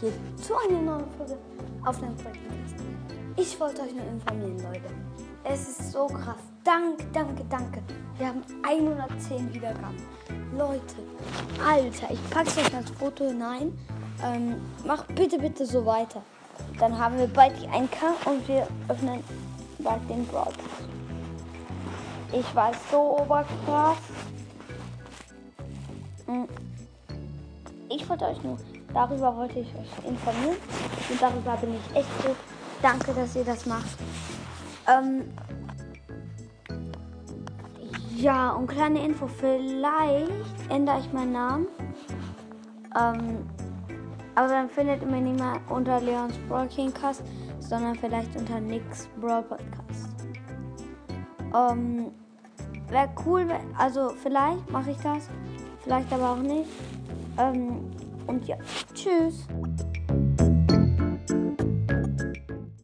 hier zu einer neuen Folge auf dem Podcast. Ich wollte euch nur informieren, Leute. Es ist so krass. Danke, danke, danke. Wir haben 110 Wiedergaben. Leute, Alter, ich packe euch als Foto hinein. Ähm, macht bitte, bitte so weiter. Dann haben wir bald die 1K und wir öffnen bald den Broadcast. Ich war so oberkrass. Hm. Ich wollte euch nur, darüber wollte ich euch informieren. Und darüber bin ich echt froh. Danke, dass ihr das macht. Ähm, ja, und kleine Info, vielleicht ändere ich meinen Namen. Ähm, aber dann findet ihr mich nicht mehr unter Leons Broadcast, sondern vielleicht unter Nix Broad Podcast. Ähm, Wäre cool, also vielleicht mache ich das, vielleicht aber auch nicht. Ähm, und ja, tschüss.